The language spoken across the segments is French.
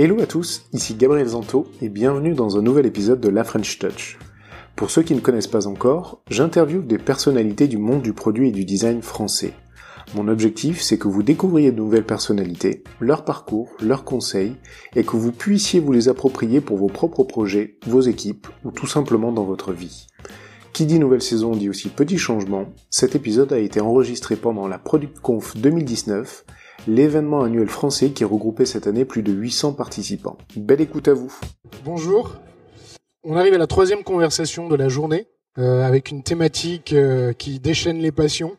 Hello à tous, ici Gabriel Zanto et bienvenue dans un nouvel épisode de La French Touch. Pour ceux qui ne connaissent pas encore, j'interviewe des personnalités du monde du produit et du design français. Mon objectif, c'est que vous découvriez de nouvelles personnalités, leur parcours, leurs conseils, et que vous puissiez vous les approprier pour vos propres projets, vos équipes, ou tout simplement dans votre vie. Qui dit nouvelle saison dit aussi petit changement. Cet épisode a été enregistré pendant la ProductConf 2019, l'événement annuel français qui regroupait cette année plus de 800 participants. Belle écoute à vous. Bonjour. On arrive à la troisième conversation de la journée euh, avec une thématique euh, qui déchaîne les passions.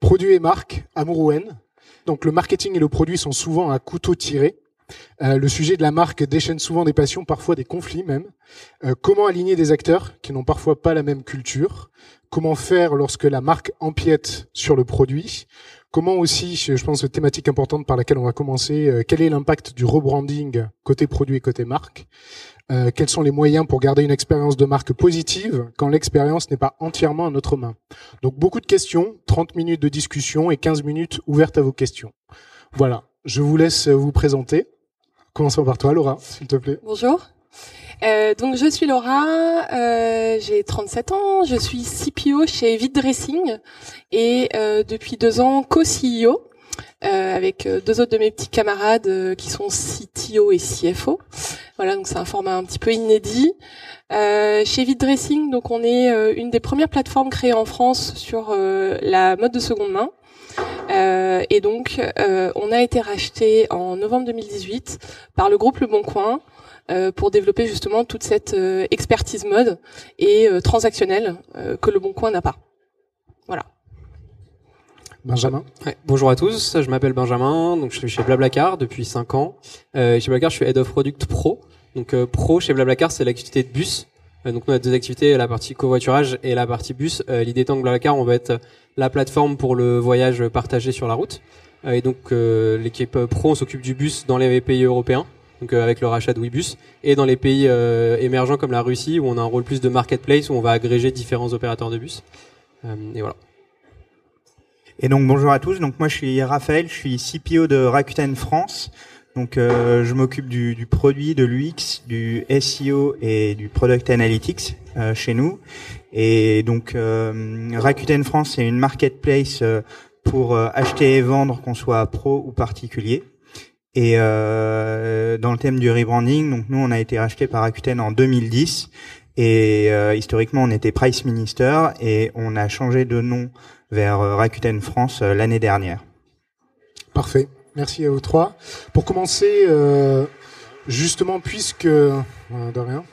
Produits et marques, amour ou haine. Donc le marketing et le produit sont souvent à couteau tiré. Euh, le sujet de la marque déchaîne souvent des passions, parfois des conflits même. Comment aligner des acteurs qui n'ont parfois pas la même culture? Comment faire lorsque la marque empiète sur le produit? Comment aussi, je pense, thématique importante par laquelle on va commencer, euh, quel est l'impact du rebranding côté produit et côté marque euh, Quels sont les moyens pour garder une expérience de marque positive quand l'expérience n'est pas entièrement à notre main? Donc beaucoup de questions, 30 minutes de discussion et 15 minutes ouvertes à vos questions. Voilà, je vous laisse vous présenter. Commençons par toi, Laura, s'il te plaît. Bonjour. Euh, donc je suis Laura, euh, j'ai 37 ans, je suis CPO chez Vite Dressing et euh, depuis deux ans co-CEO euh, avec euh, deux autres de mes petits camarades euh, qui sont CTO et CFO. Voilà, donc c'est un format un petit peu inédit. chez Vite Dressing, donc on est une des premières plateformes créées en France sur la mode de seconde main. Euh, et donc, euh, on a été racheté en novembre 2018 par le groupe Le Bon Coin pour développer justement toute cette expertise mode et transactionnelle que Le Bon Coin n'a pas. Voilà. Benjamin. bonjour à tous, je m'appelle Benjamin, donc je suis chez Blablacar depuis 5 ans. chez Blablacar, je suis Head of Product Pro. Donc Pro chez Blablacar, c'est l'activité de bus. donc on a deux activités, la partie covoiturage et la partie bus. L'idée étant que Blablacar, on va être la plateforme pour le voyage partagé sur la route. Euh, et donc euh, l'équipe pro s'occupe du bus dans les pays européens, donc euh, avec le rachat de Webus, et dans les pays émergents comme la Russie où on a un rôle plus de marketplace où on va agréger différents opérateurs de bus. et voilà. Et donc bonjour à tous. Donc moi je suis Raphaël, je suis CPO de Rakuten France. Donc je m'occupe du, du, produit, de l'UX, du SEO et du product analytics chez nous. Et donc euh, Rakuten France, c'est une marketplace euh, pour euh, acheter et vendre, qu'on soit pro ou particulier. Et euh, dans le thème du rebranding, donc nous, on a été racheté par Rakuten en 2010. Et euh, historiquement, on était Price Minister et on a changé de nom vers Rakuten France l'année dernière. Parfait. Merci à vous trois. Pour commencer, euh, justement, puisque de rien,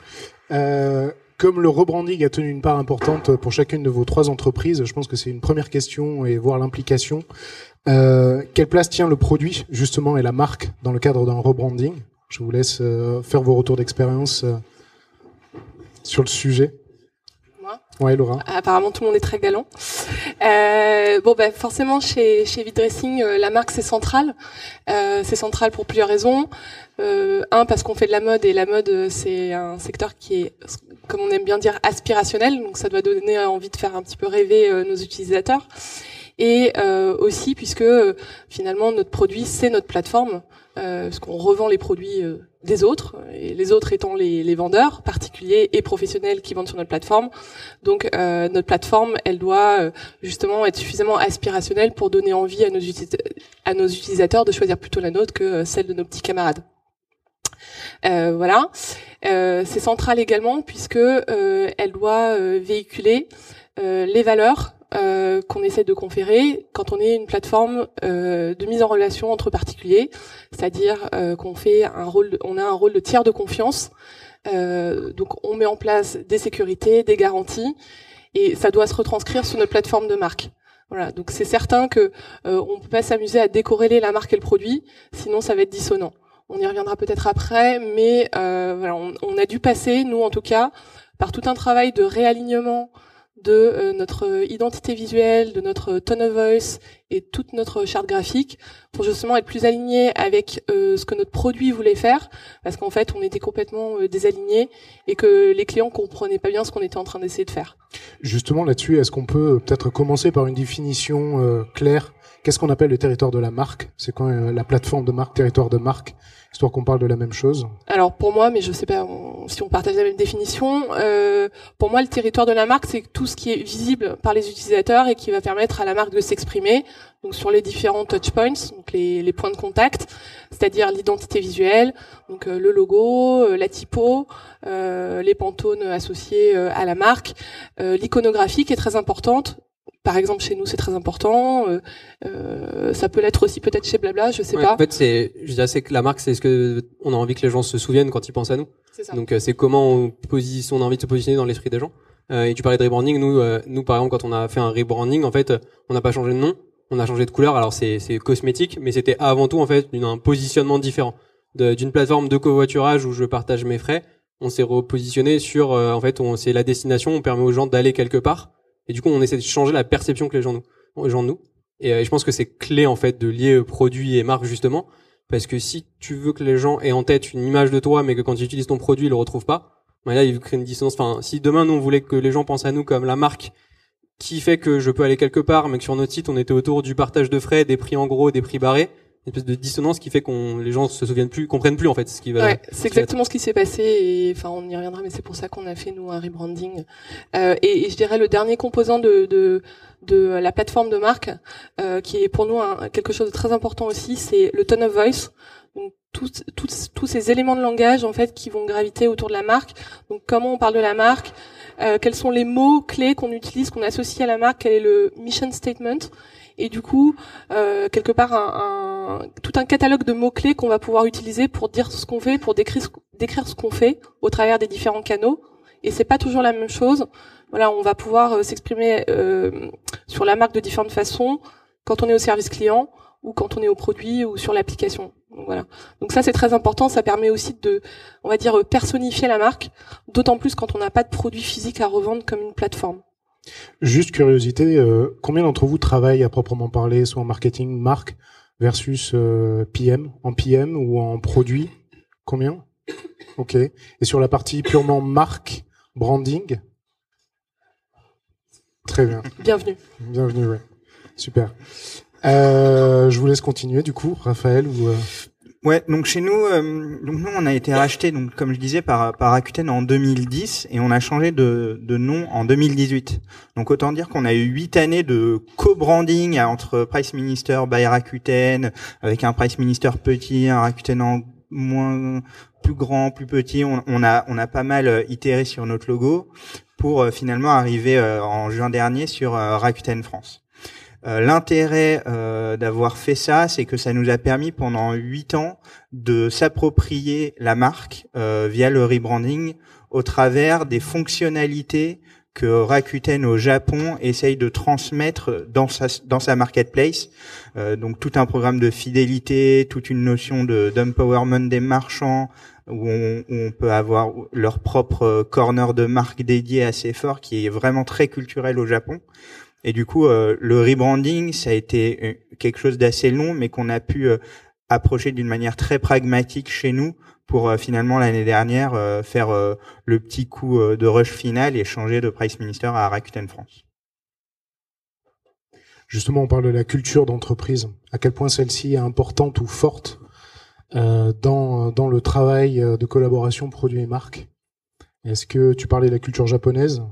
euh, comme le rebranding a tenu une part importante pour chacune de vos trois entreprises, je pense que c'est une première question et voir l'implication. Euh, quelle place tient le produit justement et la marque dans le cadre d'un rebranding? Je vous laisse euh, faire vos retours d'expérience euh, sur le sujet. Moi? Ouais, Laura. Apparemment, tout le monde est très galant. Euh, bon, ben forcément, chez chez Vidressing, la marque c'est central. Euh, c'est central pour plusieurs raisons. un, parce qu'on fait de la mode et la mode c'est un secteur qui est comme on aime bien dire, aspirationnel. Donc ça doit donner envie de faire un petit peu rêver euh, nos utilisateurs. Et euh, aussi puisque euh, finalement notre produit c'est notre plateforme, parce qu'on revend les produits des autres, et les autres étant les, vendeurs particuliers et professionnels qui vendent sur notre plateforme. Donc notre plateforme, elle doit justement être suffisamment aspirationnelle pour donner envie à nos, utilisateurs de choisir plutôt la nôtre que celle de nos petits camarades. Euh, voilà. Euh, c'est central également puisque euh, elle doit véhiculer les valeurs qu'on essaie de conférer quand on est une plateforme de mise en relation entre particuliers, c'est-à-dire qu'on fait un rôle, on a un rôle de tiers de confiance. donc on met en place des sécurités, des garanties, et ça doit se retranscrire sur notre plateforme de marque. Voilà, donc c'est certain que euh, on peut pas s'amuser à décorréler la marque et le produit, sinon ça va être dissonant. On y reviendra peut-être après, mais euh, on, a dû passer, nous en tout cas, par tout un travail de réalignement de euh, notre identité visuelle, de notre tone of voice et toute notre charte graphique pour justement être plus aligné avec ce que notre produit voulait faire, parce qu'en fait, on était complètement désaligné et que les clients comprenaient pas bien ce qu'on était en train d'essayer de faire. Justement là-dessus, est-ce qu'on peut peut-être commencer par une définition claire? Qu'est-ce qu'on appelle le territoire de la marque? C'est quand la plateforme de marque, territoire de marque histoire qu'on parle de la même chose. Alors pour moi, mais je sais pas si on partage la même définition, euh, pour moi le territoire de la marque c'est tout ce qui est visible par les utilisateurs et qui va permettre à la marque de s'exprimer donc sur les différents touchpoints, donc les, les points de contact, c'est-à-dire l'identité visuelle, donc euh, le logo, euh, la typo, euh, les pantones associés à la marque, l'iconographie qui est très importante. Par exemple chez nous c'est très important. Euh, euh, ça peut l'être aussi peut-être chez Blabla je sais pas en fait c'est je dirais c'est que la marque c'est ce que on a envie que les gens se souviennent quand ils pensent à nous. Ça. donc euh, c'est comment on positionne on a envie de se positionner dans l'esprit des gens. Euh, et tu parlais de rebranding. Nous euh, nous par exemple quand on a fait un rebranding en fait on n'a pas changé de nom on a changé de couleur alors c'est cosmétique mais c'était avant tout en fait un positionnement différent d'une plateforme de covoiturage où je partage mes frais on s'est repositionné sur en fait on c'est la destination on permet aux gens d'aller quelque part et du coup, on essaie de changer la perception que les gens nous, les gens nous. Et euh, je pense que c'est clé en fait de lier produit et marque justement, parce que si tu veux que les gens aient en tête une image de toi, mais que quand ils utilisent ton produit, ils le retrouvent pas, bah là, il crée une dissonance. Enfin, si demain nous on voulait que les gens pensent à nous comme la marque qui fait que je peux aller quelque part, mais que sur notre site on était autour du partage de frais, des prix en gros, des prix barrés, une espèce de dissonance qui fait qu'on les gens se souviennent plus, comprennent plus en fait ce qui va. Ouais, c'est exactement ce qui s'est passé et enfin on y reviendra, mais c'est pour ça qu'on a fait nous un rebranding. Euh, et, et, je dirais le dernier composant de, de de la plateforme de marque, euh, qui est pour nous un, quelque chose de très important aussi, c'est le tone of voice. Donc tous, tous, tous ces éléments de langage en fait qui vont graviter autour de la marque. Donc comment on parle de la marque, euh, quels sont les mots clés qu'on utilise, qu'on associe à la marque, quel est le mission statement et du coup euh, quelque part tout un catalogue de mots clés qu'on va pouvoir utiliser pour dire ce qu'on fait, pour décrire, ce qu'on fait au travers des différents canaux. Et c'est pas toujours la même chose. Voilà, on va pouvoir euh, s'exprimer sur la marque de différentes façons quand on est au service client ou quand on est au produit ou sur l'application. Donc voilà. Donc ça c'est très important, ça permet aussi de on va dire personnifier la marque, d'autant plus quand on n'a pas de produit physique à revendre comme une plateforme. Juste curiosité, euh, combien d'entre vous travaillent à proprement parler, soit en marketing, marque, versus euh, PM, en PM ou en produit? Combien? Ok. Et sur la partie purement marque, branding? Très bien. Bienvenue. Bienvenue, ouais. Super. Euh, je vous laisse continuer du coup, Raphaël ou. Ouais, donc chez nous, euh, donc nous on a été racheté, donc comme je disais par par Rakuten en 2010 et on a changé de de nom en 2018. Donc autant dire qu'on a eu huit années de co-branding entre Price Minister by Rakuten avec un Price Minister petit, un Rakuten en moins plus grand, plus petit. On, on a on a pas mal euh, itéré sur notre logo pour euh, finalement arriver en juin dernier sur Rakuten France. Euh, l'intérêt euh, d'avoir fait ça, c'est que ça nous a permis pendant huit ans de s'approprier la marque euh, via le rebranding au travers des fonctionnalités que Rakuten au Japon essaye de transmettre dans sa marketplace. donc tout un programme de fidélité, toute une notion de d'empowerment des marchands, où on, où on, peut avoir leur propre corner de marque dédié assez fort, qui est vraiment très culturel au Japon. Et du coup, euh, le rebranding, ça a été euh, quelque chose d'assez long, mais qu'on a pu euh, approcher d'une manière très pragmatique chez nous pour finalement l'année dernière faire le petit coup de rush final et changer de Price Minister à Rakuten France. Justement, on parle de la culture d'entreprise. À quel point celle-ci est importante ou forte dans, dans le travail de collaboration produit et marque Est-ce que tu parlais de la culture japonaise?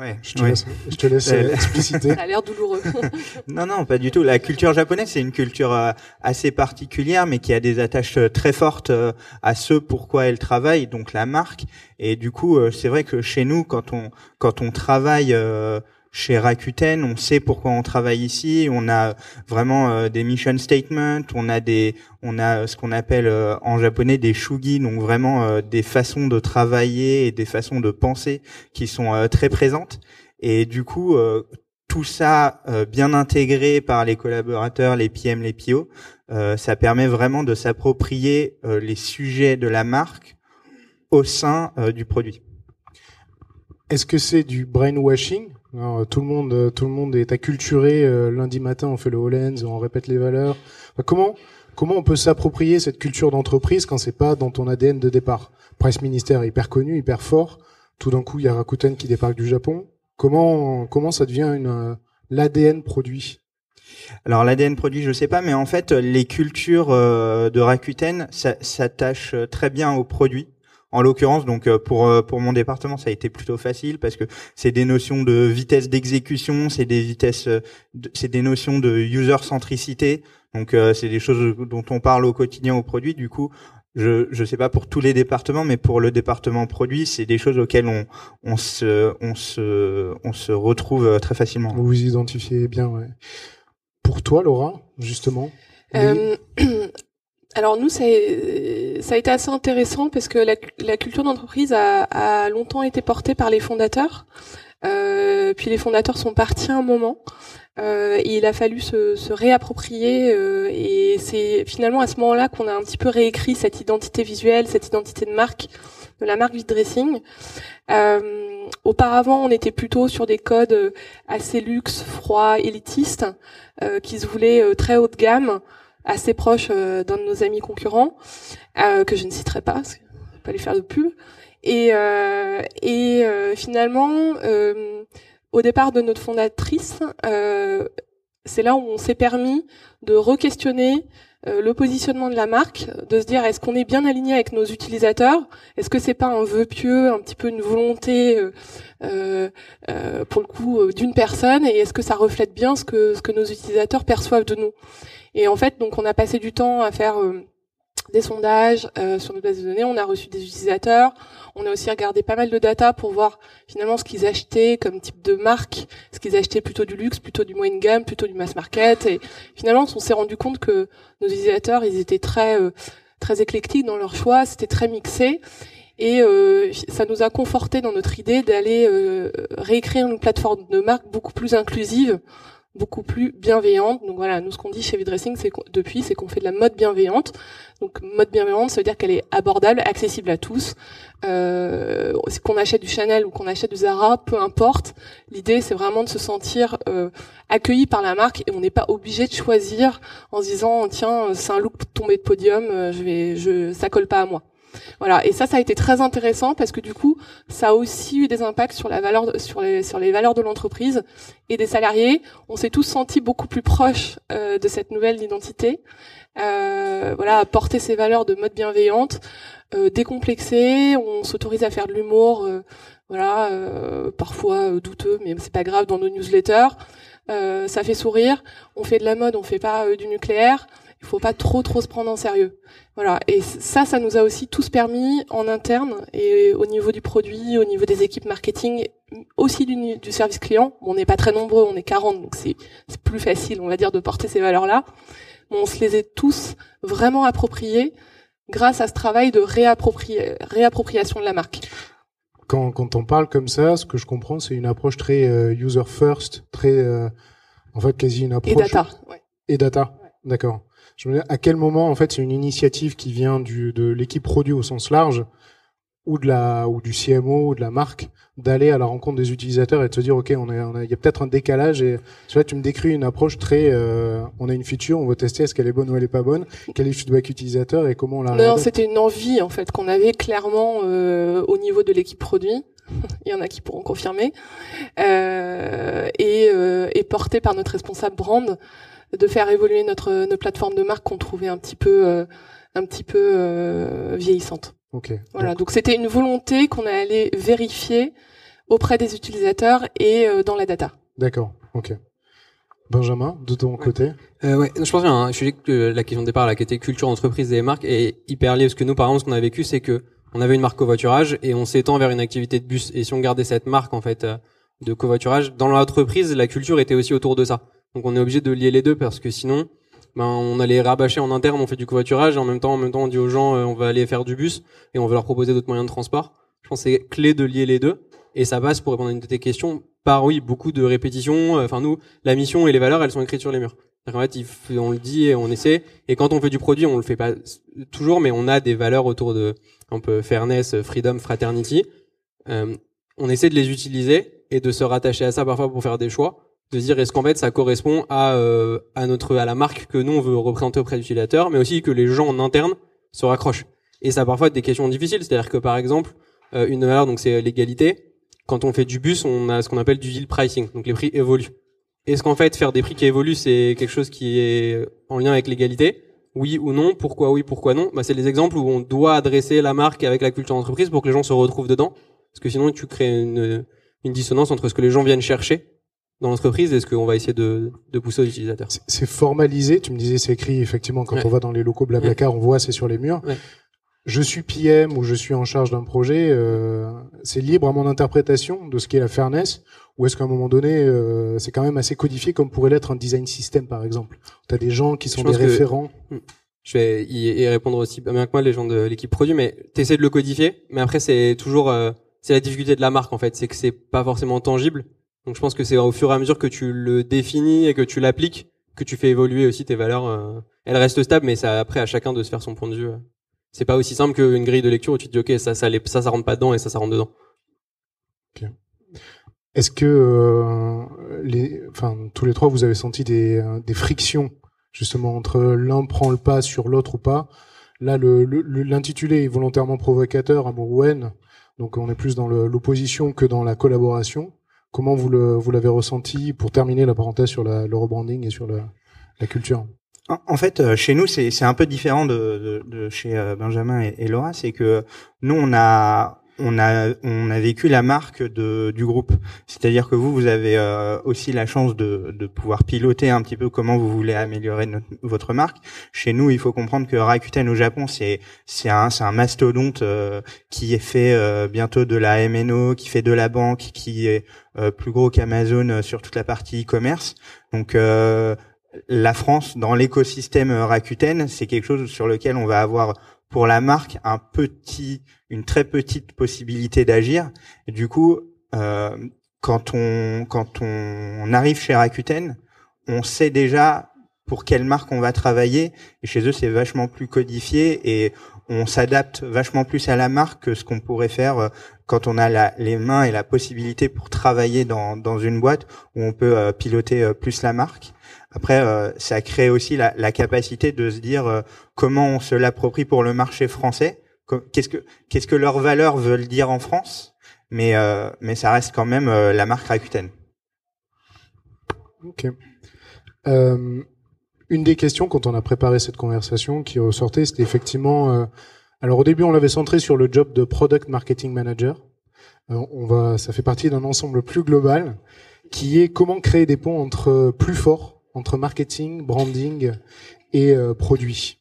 Ouais, je te laisse, je te laisse euh, expliciter. Ça a l'air douloureux. non, non, pas du tout. La culture japonaise, c'est une culture euh, assez particulière, mais qui a des attaches euh, très fortes à ce pourquoi elle travaille, donc la marque. Et du coup, c'est vrai que chez nous, quand on quand on travaille chez Rakuten, on sait pourquoi on travaille ici. On a vraiment euh, des mission statements, on a des, on a ce qu'on appelle euh, en japonais des shugi, donc vraiment euh, des façons de travailler et des façons de penser qui sont très présentes. Et du coup, tout ça bien intégré par les collaborateurs, les PM, les PO, ça permet vraiment de s'approprier les sujets de la marque au sein du produit. Est-ce que c'est du brainwashing? Alors, Tout le monde, euh, tout le monde est acculturé. euh, lundi matin, on fait le Hollands, on répète les valeurs. Comment, comment on peut s'approprier cette culture d'entreprise quand c'est pas dans ton ADN de départ? Presse ministère hyper connu, hyper fort. Tout d'un coup, il y a Rakuten qui débarque du Japon. Comment, comment ça devient une euh, l'ADN produit? Alors l'ADN produit, je sais pas, mais en fait, les cultures euh, de Rakuten s'attachent euh, très bien aux produits. En l'occurrence, donc euh, pour euh, pour mon département, ça a été plutôt facile parce que c'est des notions de vitesse d'exécution, c'est des vitesses, euh, c'est des notions de user centricité. Donc euh, c'est des choses dont on parle au quotidien au produit. Du coup, je je sais pas pour tous les départements, mais pour le département produit, c'est des choses auxquelles on on se on se on se retrouve très facilement. Vous vous identifiez bien, ouais. Pour toi, Laura, justement les- Euh, alors nous, ça ça a été assez intéressant parce que la, la culture d'entreprise a, a longtemps été portée par les fondateurs. Euh, puis les fondateurs sont partis un moment. Euh, et il a fallu se, se réapproprier euh, et c'est finalement à ce moment-là qu'on a un petit peu réécrit cette identité visuelle, cette identité de marque de la marque Vide Dressing. Euh, auparavant, on était plutôt sur des codes euh, assez luxe, froids, élitistes, euh, qui se voulaient euh, très haut de gamme, assez proches euh, d'un de nos amis concurrents, euh, que je ne citerai pas, parce que je pas lui faire de pub. Et, euh, et finalement, au départ de notre fondatrice, c'est là où on s'est permis de re-questionner le positionnement de la marque, de se dire est-ce qu'on est bien aligné avec nos utilisateurs? Est-ce que c'est pas un vœu pieux, un petit peu une volonté euh, euh, euh, pour le coup euh, d'une personne? Et est-ce que ça reflète bien ce que nos utilisateurs perçoivent de nous? Et en fait, donc on a passé du temps à faire euh, des sondages euh, sur notre base de données, on a reçu des utilisateurs, on a aussi regardé pas mal de data pour voir finalement ce qu'ils achetaient comme type de marque, ce qu'ils achetaient plutôt du luxe, plutôt du moyenne gamme, plutôt du mass market. Et finalement on s'est rendu compte que nos utilisateurs, ils étaient très euh, très éclectiques dans leur choix, c'était très mixé. Et euh, ça nous a conforté dans notre idée d'aller euh, réécrire une plateforme de marque beaucoup plus inclusive, beaucoup plus bienveillante. Donc voilà, nous ce qu'on dit chez Vidressing, c'est depuis, c'est qu'on fait de la mode bienveillante. Donc mode bienveillante, ça veut dire qu'elle est abordable, accessible à tous. Euh, qu'on achète du Chanel ou qu'on achète du Zara, peu importe. L'idée, c'est vraiment de se sentir euh, accueilli par la marque et on n'est pas obligé de choisir en se disant tiens, c'est un look tombé de podium, euh, je vais, je, ça colle pas à moi. Voilà, et ça, ça a été très intéressant parce que du coup, ça a aussi eu des impacts sur la valeur, sur les, sur les valeurs de l'entreprise et des salariés. On s'est tous sentis beaucoup plus proches euh, de cette nouvelle identité. Euh, voilà, porter ces valeurs de mode bienveillante, euh, décomplexé. On s'autorise à faire de l'humour, euh, voilà, euh, parfois euh, douteux, mais c'est pas grave dans nos newsletters. Ça fait sourire. On fait de la mode, on fait pas du nucléaire. Il faut pas trop trop se prendre en sérieux. Voilà. Et ça, ça nous a aussi tous permis en interne et au niveau du produit, au niveau des équipes marketing, aussi du, du service client. Bon, on n'est pas très nombreux, on est 40, donc c'est plus facile, on va dire, de porter ces valeurs-là. Mais on se les est tous vraiment appropriés grâce à ce travail de réappropri- réappropriation de la marque. quand, quand on parle comme ça, ce que je comprends, c'est une approche très euh, user first, très, euh, en fait, quasi une approche Et data. Ouais. et data. D'accord. Je me dis, à quel moment, en fait, c'est une initiative qui vient du, de l'équipe produit au sens large, ou de la, ou du CMO, ou de la marque, d'aller à la rencontre des utilisateurs et de se dire, ok, on est, on a- il y a peut-être un décalage. Et tu vois, tu me décris une approche très, euh, on a une feature, on veut tester est-ce qu'elle est bonne ou elle est pas bonne, quel est le feedback utilisateur et comment on la Non, c'était une envie en fait qu'on avait clairement euh, au niveau de l'équipe produit. Il y en a qui pourront confirmer euh, et, euh, et porté par notre responsable brand de faire évoluer notre notre plateforme de marque qu'on trouvait un petit peu euh, un petit peu euh, vieillissante. Ok. Voilà, donc c'était une volonté qu'on a allé vérifier auprès des utilisateurs et euh, dans la data. D'accord. Ok. Benjamin, de ton côté. Euh, ouais, je pense qu'il y a un sujet que la question de départ, la qui était culture entreprise et marque, est hyper liée parce que nous, par exemple, ce qu'on a vécu, c'est que on avait une marque covoiturage et on s'étend vers une activité de bus. Et si on gardait cette marque en fait euh, de covoiturage dans l'entreprise, la culture était aussi autour de ça. Donc on est obligé de lier les deux parce que sinon, ben on allait rabâcher en interne, on fait du covoiturage et en même temps, en même temps, on dit aux gens, euh, on va aller faire du bus et on veut leur proposer d'autres moyens de transport. Je pense que c'est clé de lier les deux et ça passe pour répondre à une de tes questions par oui beaucoup de répétitions. Euh, Enfin nous, la mission et les valeurs, elles sont écrites sur les murs. En fait, on le dit et on essaie. Et quand on fait du produit, on le fait pas toujours, mais on a des valeurs autour de un peu fairness, freedom, fraternity. Euh, on essaie de les utiliser et de se rattacher à ça parfois pour faire des choix de dire est-ce qu'en fait ça correspond à euh, à notre à la marque que nous on veut représenter auprès de l'utilisateur mais aussi que les gens en interne se raccrochent. Et ça parfois des questions difficiles. C'est-à-dire que par exemple euh, une valeur donc c'est l'égalité. Quand on fait du bus on a ce qu'on appelle du yield pricing. Donc les prix évoluent. Est-ce qu'en fait faire des prix qui évoluent c'est quelque chose qui est en lien avec l'égalité? Oui ou non? Pourquoi oui pourquoi non? Bah, c'est les exemples où on doit adresser la marque avec la culture d'entreprise pour que les gens se retrouvent dedans. Parce que sinon tu crées une une dissonance entre ce que les gens viennent chercher dans l'entreprise et ce qu'on va essayer de, de pousser aux utilisateurs? C'est formalisé, tu me disais c'est écrit effectivement quand Ouais. on va dans les locaux Blablacar, on voit c'est sur les murs. Ouais. Je suis PM ou je suis en charge d'un projet, euh, c'est libre à mon interprétation de ce qu'est la fairness ou est-ce qu'à un moment donné euh, c'est quand même assez codifié comme pourrait l'être un design system par exemple? Tu as des gens qui sont des que- référents. Je vais y, y répondre aussi bien que moi les gens de l'équipe produit, mais t'essaies de le codifier, mais après c'est toujours euh, c'est la difficulté de la marque en fait, c'est que c'est pas forcément tangible. Donc je pense que c'est au fur et à mesure que tu le définis et que tu l'appliques que tu fais évoluer aussi tes valeurs. euh. Elles restent stables, mais c'est après à chacun de se faire son point de vue. euh. C'est pas aussi simple qu'une grille de lecture où tu te dis ok ça ça ça rentre pas dedans et ça ça rentre dedans. Est-ce que euh, les, enfin tous les trois vous avez senti des, frictions justement entre l'un prend le pas sur l'autre ou pas? Là le l'intitulé est volontairement provocateur, amour ou haine. Donc on est plus dans l'opposition que dans la collaboration. Comment vous l'avez ressenti pour terminer la parenthèse sur la, le rebranding et sur la, culture? En fait, euh, chez nous, c'est un peu différent de, chez euh, Benjamin et Laura. C'est que nous, on a on a on a vécu la marque de du groupe. C'est-à-dire que vous, vous avez euh, aussi la chance de de pouvoir piloter un petit peu comment vous voulez améliorer notre- votre marque. Chez nous, il faut comprendre que Rakuten au Japon, c'est c'est un c'est un mastodonte euh, qui est fait euh, bientôt de la MNO, qui fait de la banque, qui est euh, plus gros qu'Amazon euh, sur toute la partie e-commerce. Donc euh, la France dans l'écosystème Rakuten, c'est quelque chose sur lequel on va avoir pour la marque un petit, une très petite possibilité d'agir. Du coup, euh, quand on quand on arrive chez Rakuten, on sait déjà pour quelle marque on va travailler. Et chez eux, c'est vachement plus codifié et on s'adapte vachement plus à la marque que ce qu'on pourrait faire euh, quand on a la, les mains et la possibilité pour travailler dans, dans une boîte où on peut euh, piloter euh, plus la marque. Après, euh, ça crée aussi la, la capacité de se dire euh, comment on se l'approprie pour le marché français. Qu'est-ce que qu'est-ce que leurs valeurs veulent dire en France Mais mais ça reste quand même la marque Rakuten. Ok. Une des questions quand on a préparé cette conversation qui ressortait, c'était effectivement. Euh, alors au début, on l'avait centré sur le job de product marketing manager. Euh, on va, ça fait partie d'un ensemble plus global qui est comment créer des ponts entre plus forts entre marketing, branding et euh, produit.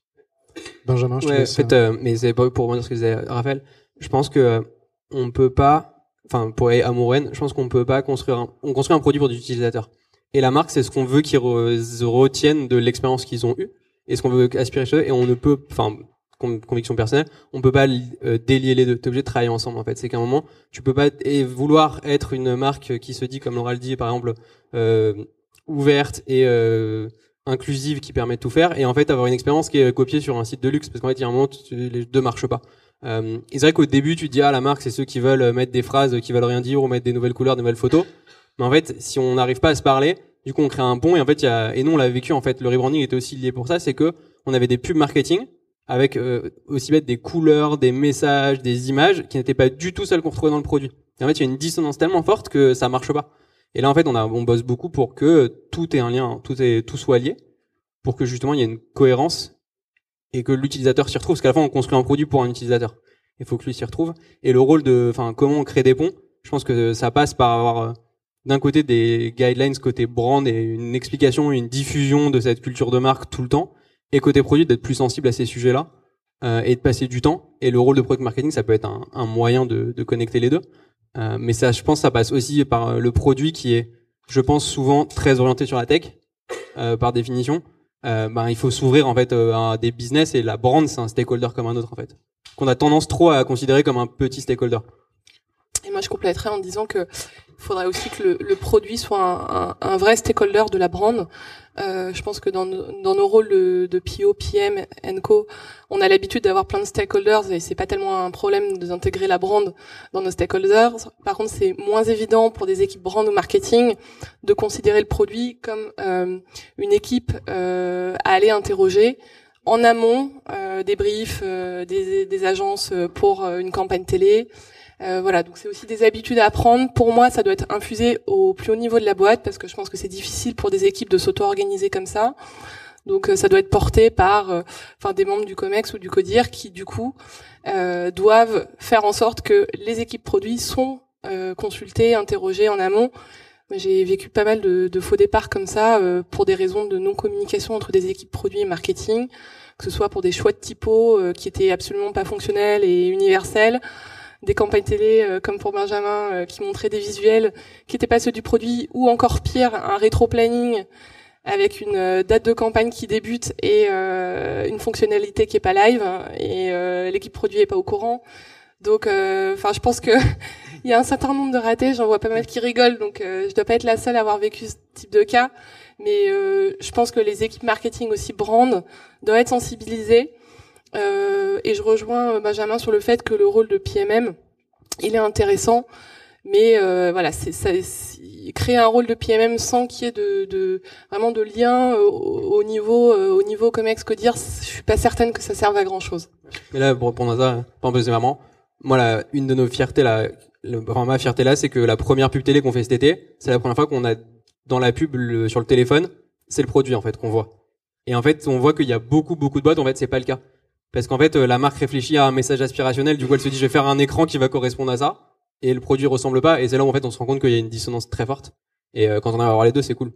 Benjamin, je te Ouais, en laisse. fait, euh, mais c'est pour sur ce que disait Raphaël. Je pense que euh, on peut pas, enfin pour aller à Mouraine, je pense qu'on peut pas construire, un, on construit un produit pour des utilisateurs. Et la marque, c'est ce qu'on veut qu'ils re- retiennent de l'expérience qu'ils ont eue et ce qu'on veut aspirer chez eux. Et on ne peut, enfin, conviction personnelle, on peut pas euh, délier les deux. T'es obligé de travailler ensemble en fait. C'est qu'à un moment, tu peux pas et vouloir être une marque qui se dit, comme Laura le dit, par exemple, euh, ouverte et euh, inclusive qui permet de tout faire et en fait avoir une expérience qui est copiée sur un site de luxe parce qu'en fait il y a un moment les deux marchent pas euh, c'est vrai qu'au début tu te dis ah la marque c'est ceux qui veulent mettre des phrases qui veulent rien dire ou mettre des nouvelles couleurs des nouvelles photos mais en fait si on n'arrive pas à se parler du coup on crée un pont et en fait y a et nous on l'a vécu en fait le rebranding était aussi lié pour ça c'est que on avait des pubs marketing avec euh, aussi bête des couleurs des messages des images qui n'étaient pas du tout celles qu'on retrouvait dans le produit en fait il y a une dissonance tellement forte que ça marche pas et là, en fait, on, a, on bosse beaucoup pour que tout ait un lien, tout, est, tout soit lié, pour que justement il y ait une cohérence et que l'utilisateur s'y retrouve. Parce qu'à la fin, on construit un produit pour un utilisateur. Il faut que lui s'y retrouve. Et le rôle de, enfin, comment on crée des ponts, je pense que ça passe par avoir euh, d'un côté des guidelines côté brand et une explication, une diffusion de cette culture de marque tout le temps, et côté produit d'être plus sensible à ces sujets-là euh, et de passer du temps. Et le rôle de product marketing, ça peut être un, un moyen de, de connecter les deux. Euh, mais ça, je pense, ça passe aussi par euh, le produit qui est, je pense, souvent très orienté sur la tech, euh, par définition. Euh, ben, il faut s'ouvrir en fait euh, à des business et la brand, c'est un stakeholder comme un autre en fait, qu'on a tendance trop à considérer comme un petit stakeholder. Et moi, je compléterais en disant que faudrait aussi que le, le produit soit un, un, un, vrai stakeholder de la brand. Euh, je pense que dans, dans nos rôles de, de PO, PM, Co, on a l'habitude d'avoir plein de stakeholders et c'est pas tellement un problème d'intégrer la brand dans nos stakeholders. Par contre, c'est moins évident pour des équipes brand ou marketing de considérer le produit comme euh, une équipe euh, à aller interroger en amont euh, des briefs euh, des, des, agences pour une campagne télé, euh, voilà, donc c'est aussi des habitudes à apprendre. Pour moi, ça doit être infusé au plus haut niveau de la boîte parce que je pense que c'est difficile pour des équipes de s'auto-organiser comme ça. Donc euh, ça doit être porté par euh, enfin des membres du Comex ou du Codir qui du coup doivent faire en sorte que les équipes produits sont consultées, interrogées en amont. J'ai vécu pas mal de, de, faux départs comme ça pour des raisons de non-communication entre des équipes produits et marketing, que ce soit pour des choix de typos qui étaient absolument pas fonctionnels et universels, des campagnes télé euh, comme pour Benjamin euh, qui montraient des visuels qui n'étaient pas ceux du produit ou encore pire un rétro-planning avec une euh, date de campagne qui débute et une fonctionnalité qui est pas live et l'équipe produit est pas au courant. Donc, enfin, je pense que il y a un certain nombre de ratés. J'en vois pas mal qui rigolent, donc je dois pas être la seule à avoir vécu ce type de cas. Mais je pense que les équipes marketing aussi brand doivent être sensibilisées euh, et je rejoins euh, Benjamin sur le fait que le rôle de PMM, il est intéressant, mais euh, voilà, c'est ça, créer un rôle de PMM sans qu'il y ait de, de, vraiment de lien au, au niveau au niveau Comex dire je suis pas certaine que ça serve à grand chose. Mais là, pour répondre à ça, pas vraiment, moi, là, une de nos fiertés là, le, ma fierté là, c'est que la première pub télé qu'on fait cet été, c'est la première fois qu'on a dans la pub sur le téléphone, c'est le produit en fait qu'on voit. Et en fait, on voit qu'il y a beaucoup beaucoup de boîtes, en fait, c'est pas le cas. Parce qu'en fait, euh, la marque réfléchit à un message aspirationnel, du coup elle se dit je vais faire un écran qui va correspondre à ça, et le produit ressemble pas, et c'est là où en fait on se rend compte qu'il y a une dissonance très forte. Et euh, quand on a à voir les deux, c'est cool.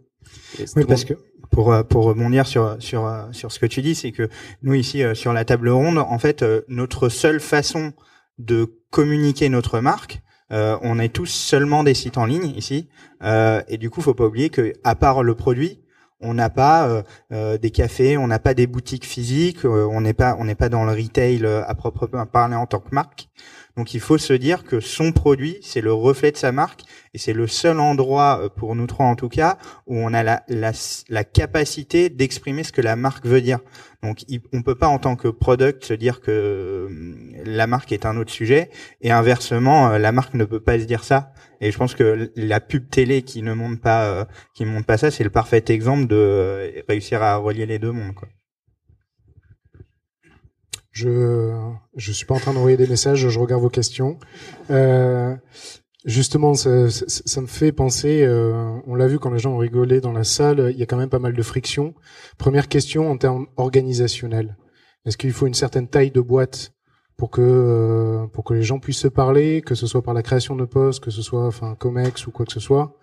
Oui, parce que pour euh, pour rebondir sur sur sur ce que tu dis, c'est que nous ici sur la table ronde, en fait, notre seule façon de communiquer notre marque, on est tous seulement des sites en ligne ici, et du coup, faut pas oublier que à part le produit, on n'a pas euh, euh, des cafés, on n'a pas des boutiques physiques, euh, on n'est pas on n'est pas dans le retail à proprement parler en tant que marque. Donc il faut se dire que son produit, c'est le reflet de sa marque et c'est le seul endroit, pour nous trois en tout cas, où on a la, capacité d'exprimer ce que la marque veut dire. Donc on peut pas en tant que product se dire que la marque est un autre sujet et inversement, la marque ne peut pas se dire ça. Et je pense que la pub télé qui ne monte pas, euh, qui monte pas ça, c'est le parfait exemple de euh, réussir à relier les deux mondes. Je je suis pas en train d'envoyer des messages, je regarde vos questions. Euh, justement, ça, ça, me fait penser. On l'a vu quand les gens ont rigolé dans la salle. Il y a quand même pas mal de friction. Première question en termes organisationnels. Est-ce qu'il faut une certaine taille de boîte pour que euh, pour que les gens puissent se parler, que ce soit par la création de postes, que ce soit enfin Comex ou quoi que ce soit.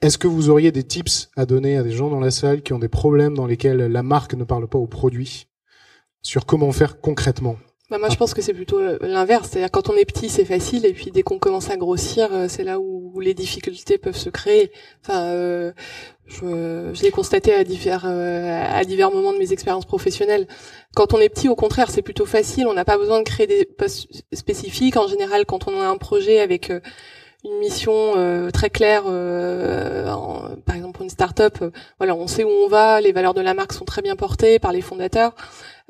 Est-ce que vous auriez des tips à donner à des gens dans la salle qui ont des problèmes dans lesquels la marque ne parle pas au produit sur comment faire concrètement? Bah moi, je pense que c'est plutôt euh, l'inverse. C'est-à-dire quand on est petit, c'est facile, et puis dès qu'on commence à grossir, euh, c'est là où les difficultés peuvent se créer. Enfin, euh, je, je l'ai constaté à divers à divers moments de mes expériences professionnelles. Quand on est petit, au contraire, c'est plutôt facile. On n'a pas besoin de créer des postes spécifiques. En général, quand on a un projet avec une mission très claire, par exemple pour une start-up, voilà, on sait où on va, les valeurs de la marque sont très bien portées par les fondateurs.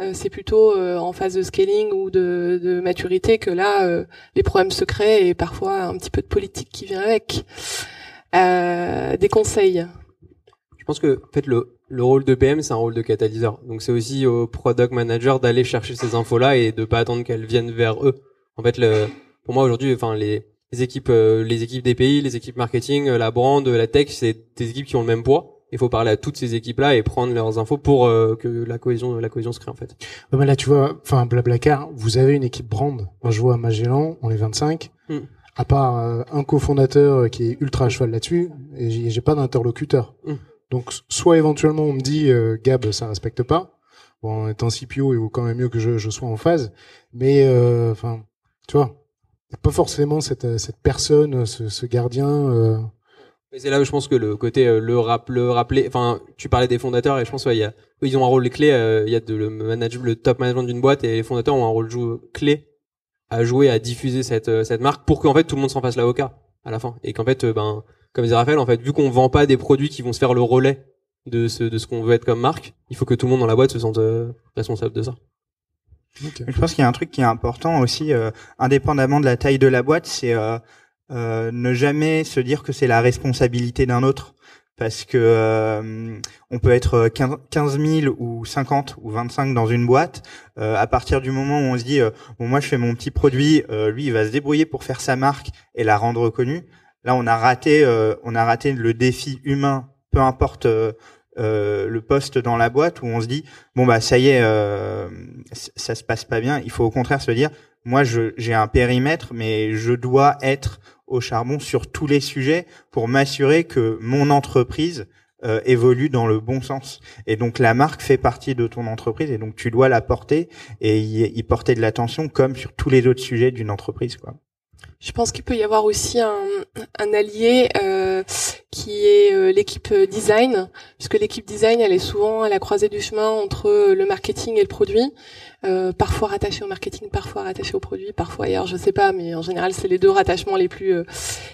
Euh, c'est plutôt euh, en phase de scaling ou de, maturité que là, euh, les problèmes se créent et parfois un petit peu de politique qui vient avec. des conseils. Je pense que en fait le, le rôle de PM c'est un rôle de catalyseur. Donc c'est aussi au product manager d'aller chercher ces infos là et de pas attendre qu'elles viennent vers eux. En fait le pour moi aujourd'hui enfin les, les équipes les équipes des pays, les équipes marketing, la brand, la tech, c'est des équipes qui ont le même poids il faut parler à toutes ces équipes-là et prendre leurs infos pour euh, que la cohésion, la cohésion se crée en fait. Ouais, là, tu vois, enfin, Blablacar, vous avez une équipe brand. Moi, je vois Magellan, on est 25. Hmm. À part euh, un cofondateur qui est ultra cheval là-dessus, et j'ai pas d'interlocuteur. Hmm. Donc, soit éventuellement on me dit euh, Gab, ça respecte pas. Bon, en étant CPO, il vaut quand même mieux que je, je sois en phase. Mais, enfin, tu vois, pas forcément cette, cette personne, ce, ce gardien c'est là où je pense que le côté euh, le rap le rappeler enfin tu parlais des fondateurs et je pense ouais, ils ont un rôle clé euh, il y a de le management le top management d'une boîte et les fondateurs ont un rôle clé à jouer à diffuser cette euh, cette marque pour qu'en fait tout le monde s'en fasse l'avocat à la fin. Et qu'en fait, ben, comme disait Raphaël, en fait, vu qu'on vend pas des produits qui vont se faire le relais de ce, de ce qu'on veut être comme marque, il faut que tout le monde dans la boîte se sente responsable de ça. Je pense qu'il y a un truc qui est important aussi, indépendamment de la taille de la boîte, c'est euh, ne jamais se dire que c'est la responsabilité d'un autre. Parce que euh, on peut être 15 15 000 ou 50 ou 25 dans une boîte. Euh, à partir du moment où on se dit, euh, bon moi je fais mon petit produit, lui il va se débrouiller pour faire sa marque et la rendre reconnue. Là on a raté, on a raté le défi humain, peu importe le poste dans la boîte où on se dit bon bah ça y est, ça se passe pas bien. Il faut au contraire se dire moi j'ai un périmètre mais je dois être au charbon sur tous les sujets pour m'assurer que mon entreprise euh, évolue dans le bon sens. Et donc la marque fait partie de ton entreprise et donc tu dois la porter et y, porter de l'attention comme sur tous les autres sujets d'une entreprise quoi. Je pense qu'il peut y avoir aussi un, un allié euh, qui est euh, l'équipe euh, design, puisque l'équipe design, elle est souvent à la croisée du chemin entre euh, le marketing et le produit, euh, parfois rattaché au marketing, parfois rattaché au produit, parfois ailleurs, je sais pas, mais en général, c'est les deux rattachements les plus euh,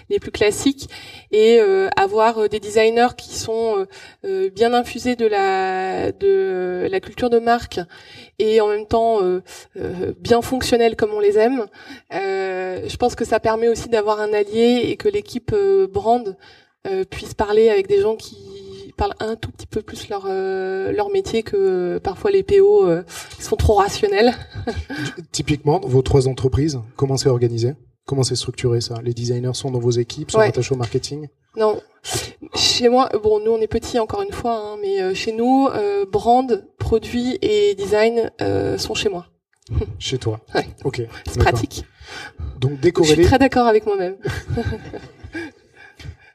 les plus classiques. Et euh, avoir euh, des designers qui sont euh, euh, bien infusés de la de la culture de marque et en même temps bien fonctionnels comme on les aime. Je pense que ça permet aussi d'avoir un allié et que l'équipe brand puisse parler avec des gens qui parlent un tout petit peu plus leur euh, leur métier que euh, parfois les PO euh, qui sont trop rationnels. Typiquement, vos trois entreprises, comment c'est organisé? Comment c'est structuré ça? Les designers sont dans vos équipes, sont Ouais. attachés au marketing? Non, chez moi, bon, nous on est petits encore une fois, hein, mais chez nous, brand, produit et design sont chez moi. Chez toi Ouais. Ok. C'est pratique. Donc Je suis décorrélé. très d'accord avec moi-même.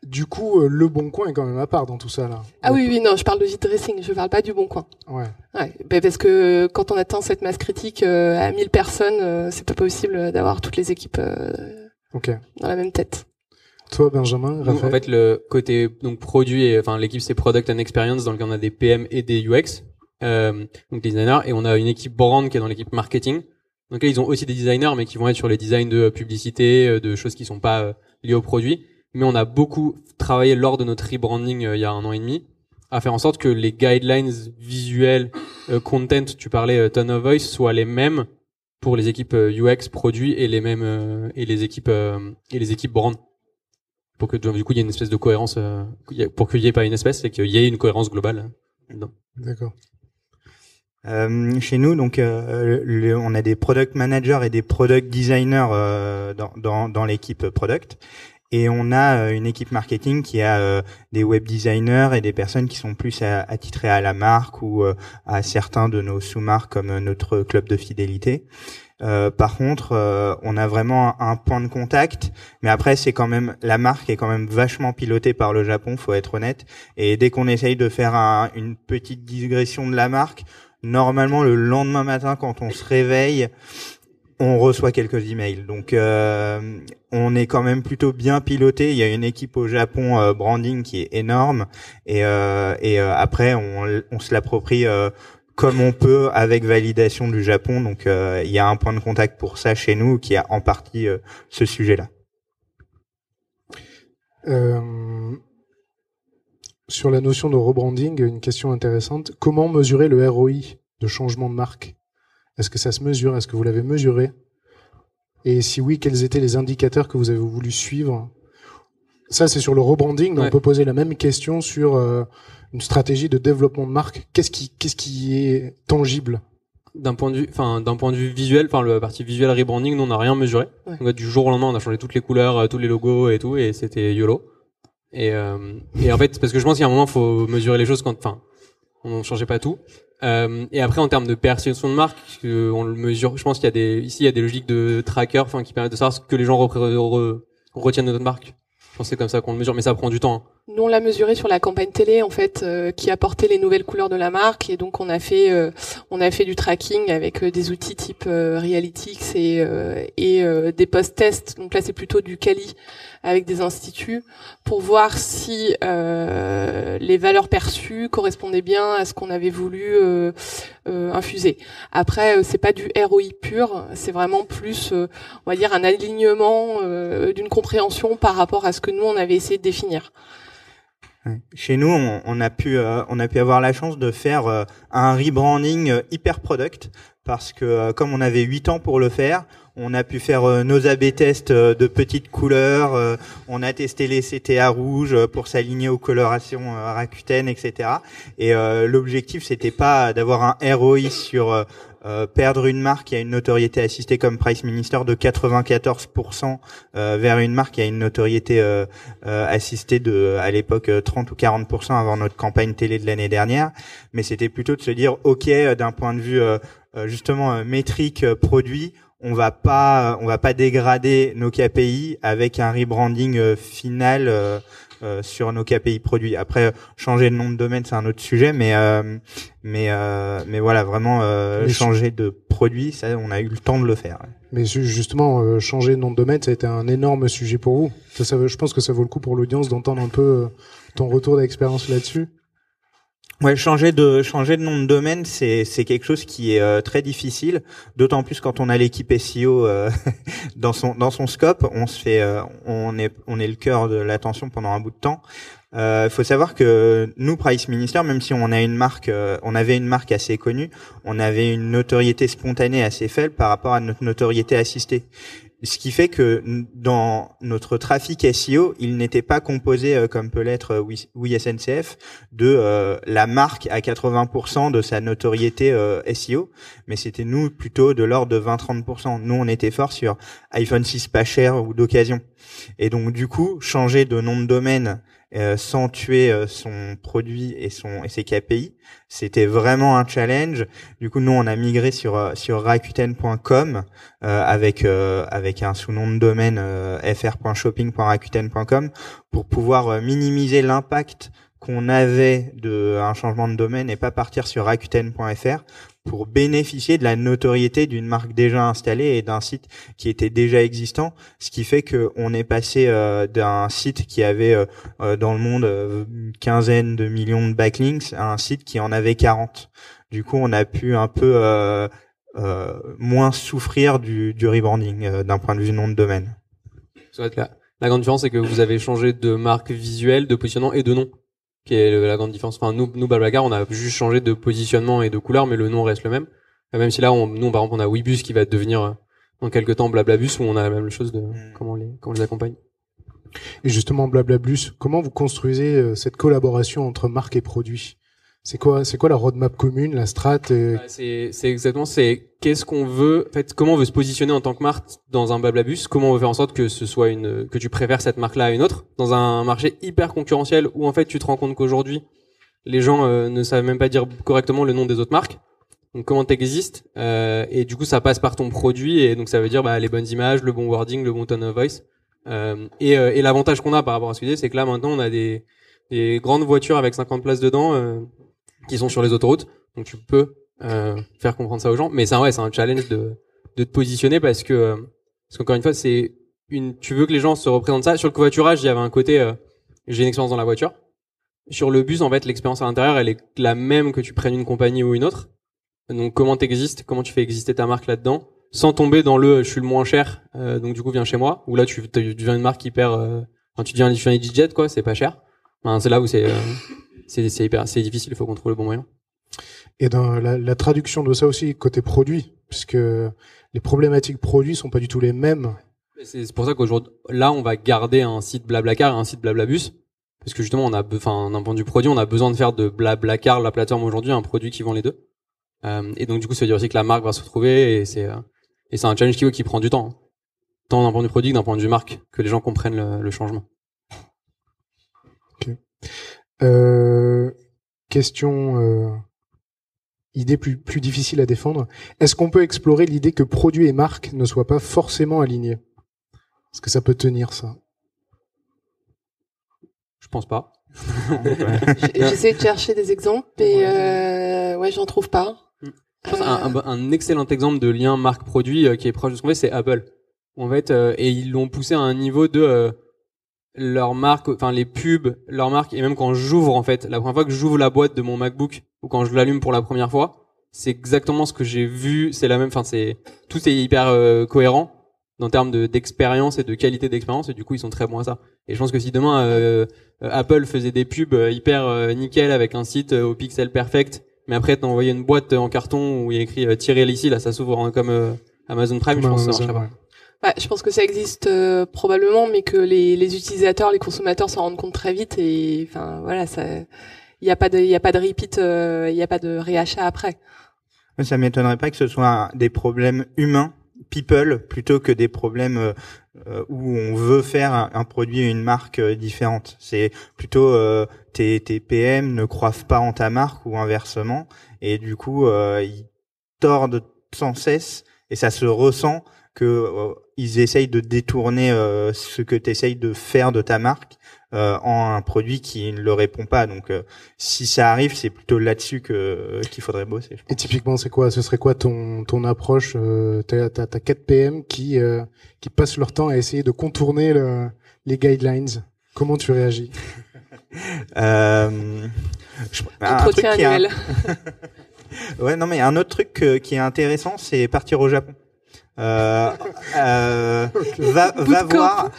Du coup, euh, le bon coin est quand même à part dans tout ça là. Ah oui, oui, non, je parle de vide dressing, je parle pas du bon coin. Ouais. Ouais, ben parce que quand on atteint cette masse critique euh, à 1000 personnes, euh, c'est pas possible d'avoir toutes les équipes euh, Ok. dans la même tête. Toi, Benjamin, Nous, Raphaël. en fait, le côté donc produit, et, enfin l'équipe c'est Product and Experience dans lequel on a des PM et des UX, euh, donc des designers, et on a une équipe brand qui est dans l'équipe marketing. Donc là, ils ont aussi des designers, mais qui vont être sur les designs de publicité, euh, de choses qui sont pas euh, liées au produit. Mais on a beaucoup travaillé lors de notre rebranding euh, il y a un an et demi à faire en sorte que les guidelines visuels, euh, content, tu parlais euh, tone of voice, soient les mêmes pour les équipes euh, UX, produits et les mêmes euh, et les équipes euh, et les équipes brand pour que du coup il y ait une espèce de cohérence euh, pour qu'il y ait pas une espèce c'est qu'il y ait une cohérence globale euh, dedans. D'accord. Euh, chez nous, donc, euh, on a des product managers et des product designers euh, dans, dans, dans l'équipe product, et on a euh, une équipe marketing qui a euh, des web designers et des personnes qui sont plus attitrées à la marque ou euh, à certains de nos sous-marques comme notre club de fidélité. Euh, par contre, euh, on a vraiment un, point de contact, mais après c'est quand même la marque est quand même vachement pilotée par le Japon, faut être honnête. Et dès qu'on essaye de faire un- une petite digression de la marque, normalement le lendemain matin quand on se réveille, on reçoit quelques emails. Donc euh, on est quand même plutôt bien piloté. Il y a une équipe au Japon euh, branding qui est énorme et, euh, après on, on se l'approprie comme on peut avec validation du Japon. Donc il y a un point de contact pour ça chez nous qui a en partie ce sujet-là. Sur la notion de rebranding, une question intéressante. Comment mesurer le ROI de changement de marque? Est-ce que ça se mesure? Est-ce que vous l'avez mesuré? Et si oui, quels étaient les indicateurs que vous avez voulu suivre? Ça, c'est sur le rebranding, mais on Ouais. peut poser la même question sur euh, une stratégie de développement de marque. Qu'est-ce qui, qu'est-ce qui est tangible? D'un point de vue, enfin d'un point de vue visuel, enfin la partie visuelle rebranding, nous on n'a rien mesuré. Ouais. Donc, du jour au lendemain, on a changé toutes les couleurs, euh, tous les logos et tout, et c'était yolo. Et, euh, et en fait, parce que je pense a un moment, faut mesurer les choses quand, enfin, on ne changeait pas tout. Euh, et après, en termes de perception de marque, on le mesure. Je pense qu'il y a des, ici, il y a des logiques de tracker, enfin, qui permettent de savoir ce que les gens retiennent de notre marque. Je pense c'est comme ça qu'on le mesure, mais ça prend du temps. hein. Nous, on l'a mesuré sur la campagne télé, en fait, euh, qui apportait les nouvelles couleurs de la marque. Et donc, on a fait, euh, on a fait du tracking avec euh, des outils type Realytics et, et des post-tests. Donc là, c'est plutôt du Cali avec des instituts pour voir si les valeurs perçues correspondaient bien à ce qu'on avait voulu infuser. Après, c'est pas du ROI pur, c'est vraiment plus, on va dire, un alignement d'une compréhension par rapport à ce que nous on avait essayé de définir. Chez nous, on, a pu euh, on a pu avoir la chance de faire euh, un rebranding euh, hyper product parce que comme on avait 8 ans pour le faire, on a pu faire nos AB tests de petites couleurs, on a testé les CTA rouges pour s'aligner aux colorations Rakuten, etc. Et l'objectif, c'était pas d'avoir un ROI sur euh, perdre une marque qui a une notoriété assistée comme Price Minister de 94% euh, vers une marque qui a une notoriété euh, assistée de à l'époque 30 ou 40% avant notre campagne télé de l'année dernière. Mais c'était plutôt de se dire OK d'un point de vue justement métrique produit on va pas on va pas dégrader nos KPI avec un rebranding final euh, sur nos KPI produits. Après, changer de nom de domaine, c'est un autre sujet, mais euh, mais euh, mais voilà, vraiment changer de produit, ça, on a eu le temps de le faire. Mais justement, changer de nom de domaine, ça a été un énorme sujet pour vous. Ça, je pense que ça vaut le coup pour l'audience d'entendre un peu ton retour d'expérience là-dessus. Ouais, changer de changer de nom de domaine, c'est c'est quelque chose qui est euh, très difficile, d'autant plus quand on a l'équipe SEO euh, dans son dans son scope, on se fait euh, on est on est le cœur de l'attention pendant un bout de temps. Il faut savoir que nous, Price Minister, même si on a une marque, on avait une marque assez connue, on avait une notoriété spontanée assez faible par rapport à notre notoriété assistée. Ce qui fait que dans notre trafic SEO, il n'était pas composé euh, comme peut l'être euh, oui, SNCF de euh, la marque à 80% de sa notoriété SEO, mais c'était nous plutôt de l'ordre de 20-30%. Nous, on était fort sur iPhone 6 pas cher ou d'occasion. Et donc du coup, changer de nom de domaine euh, sans tuer euh, son produit et son et ses KPI. C'était vraiment un challenge. Du coup, nous on a migré sur euh, sur rakuten.com avec avec un sous-nom de domaine fr.shopping.rakuten.com pour pouvoir minimiser l'impact qu'on avait de un changement de domaine et pas partir sur rakuten.fr pour bénéficier de la notoriété d'une marque déjà installée et d'un site qui était déjà existant, ce qui fait que on est passé euh, d'un site qui avait euh, euh, dans le monde une quinzaine de millions de backlinks à un site qui en avait 40. Du coup, on a pu un peu moins souffrir du, du rebranding d'un point de vue nom de domaine. La grande différence, c'est que vous avez changé de marque visuelle, de positionnement et de nom qui est la grande différence. Enfin, nous, nous, Blablacar, on a juste changé de positionnement et de couleur, mais le nom reste le même. Même si là, on, nous, par exemple, on a Webus qui va devenir euh, dans quelques temps Blablabus, où on a la même chose de mm. comment on les, comment on les accompagne. Et justement, Blablabus, comment vous construisez euh, cette collaboration entre marque et produit? C'est quoi, c'est quoi la roadmap commune, la strat C'est, c'est exactement, c'est qu'est-ce qu'on veut, en fait, comment on veut se positionner en tant que marque dans un Blablabus, comment on veut faire en sorte que ce soit une, que tu préfères cette marque-là à une autre, dans un marché hyper concurrentiel où en fait tu te rends compte qu'aujourd'hui les gens euh, ne savent même pas dire correctement le nom des autres marques. Donc comment t'existes euh, et du coup ça passe par ton produit et donc ça veut dire bah, les bonnes images, le bon wording, le bon tone of voice. Euh, et, euh, et l'avantage qu'on a par rapport à ce que c'est que là maintenant on a des, des grandes voitures avec 50 places dedans euh, qui sont sur les autoroutes. Donc tu peux euh, faire comprendre ça aux gens. Mais c'est ouais, c'est un challenge de, de te positionner parce que, euh, parce qu'encore une fois, c'est une, tu veux que les gens se représentent ça. Sur le covoiturage, il y avait un côté, euh, j'ai une expérience dans la voiture. Sur le bus, en fait, l'expérience à l'intérieur, elle est la même que tu prennes une compagnie ou une autre. Donc comment t'existes, comment tu fais exister ta marque là-dedans, sans tomber dans le je suis le moins cher, euh, donc du coup viens chez moi. Ou là tu, tu deviens une marque hyper, euh, enfin, tu deviens, tu deviens quoi, c'est pas cher. Enfin, c'est là où c'est c'est hyper c'est difficile, il faut qu'on trouve le bon moyen. Et dans la, la, traduction de ça aussi côté produit, puisque les problématiques produits sont pas du tout les mêmes. C'est pour ça qu'aujourd'hui, là, on va garder un site Blablacar et un site Blablabus, parce que justement, on a, enfin, d'un point de vue produit, on a besoin de faire de Blablacar, la plateforme aujourd'hui, un produit qui vend les deux. Euh, et donc, du coup, ça veut dire aussi que la marque va se retrouver, et c'est, euh, et c'est un challenge qui, qui prend du temps, hein. tant d'un point de vue produit que d'un point de vue marque, que les gens comprennent le, le changement. Ok. Euh, question, euh, idée plus, plus difficile à défendre. Est-ce qu'on peut explorer l'idée que produit et marque ne soient pas forcément alignés? Est-ce que ça peut tenir ça? Pense pas. J'essaie de chercher des exemples et euh, ouais, j'en trouve pas. Je pense un, un, excellent exemple de lien marque-produit euh, qui est proche de ce qu'on fait, c'est Apple. En fait, euh, et ils l'ont poussé à un niveau de euh, leur marque, enfin les pubs, leur marque, et même quand j'ouvre en fait, la première fois que j'ouvre la boîte de mon MacBook ou quand je l'allume pour la première fois, c'est exactement ce que j'ai vu. C'est la même, enfin c'est tout est hyper cohérent en termes d'expérience et de qualité d'expérience et du coup ils sont très bons à ça. Et je pense que si demain Apple faisait des pubs hyper nickel avec un site au pixel perfect mais après, t'as envoyé une boîte en carton où il y a écrit euh, tirer ici, là, ça s'ouvre comme euh, Amazon Prime, je pense que ça marcherait pas. Je pense que ça existe euh, probablement, mais que les, les utilisateurs, les consommateurs s'en rendent compte très vite et enfin voilà, ça, il n'y a pas de, il y a pas de repeat, il n'y a pas de réachat après. Ça m'étonnerait pas que ce soit des problèmes humains, people, plutôt que des problèmes euh, où on veut faire un, produit une marque euh, différente. C'est plutôt euh, tes, tes, PM ne croivent pas en ta marque ou inversement, et du coup ils tordent sans cesse et ça se ressent que ils essayent de détourner ce que tu essayes de faire de ta marque euh, en un produit qui ne le répond pas. Donc, euh, si ça arrive, c'est plutôt là-dessus que qu'il faudrait bosser. Et typiquement, c'est quoi Ce serait quoi ton ton approche euh, T'as as, 4 PM qui euh, qui passent leur temps à essayer de contourner le, les guidelines. Comment tu réagis? Euh, je, Entretien annuel. ouais, non, mais un autre truc qui est intéressant, c'est partir au Japon. Euh, euh, va, va voir,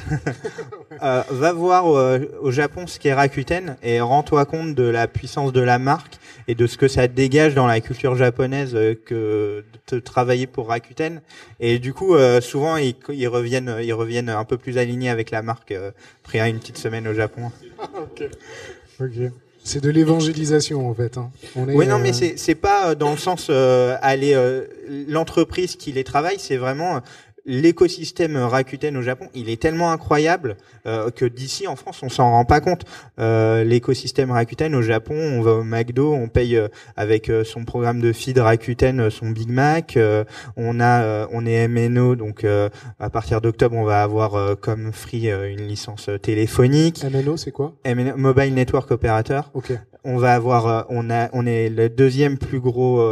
euh, va voir au, Japon ce qu'est Rakuten et rends-toi compte de la puissance de la marque et de ce que ça dégage dans la culture japonaise que de travailler pour Rakuten. Et du coup, souvent ils, ils, reviennent, ils reviennent un peu plus alignés avec la marque après une petite semaine au Japon. ok. Ok. C'est de l'évangélisation en fait. Hein. On oui, non, mais euh, c'est pas euh, dans le sens euh, aller euh, l'entreprise qui les travaille, c'est vraiment l'écosystème Rakuten au Japon, il est tellement incroyable euh, que d'ici en France, on s'en rend pas compte. Euh, l'écosystème Rakuten au Japon, on va au McDo, on paye euh, avec euh, son programme de feed Rakuten son Big Mac. on a, on est MNO, donc à partir d'octobre, on va avoir comme free une licence téléphonique. MNO, c'est quoi? MNO, Mobile Network Operator. Ok. On va avoir, on a, on est le deuxième plus gros,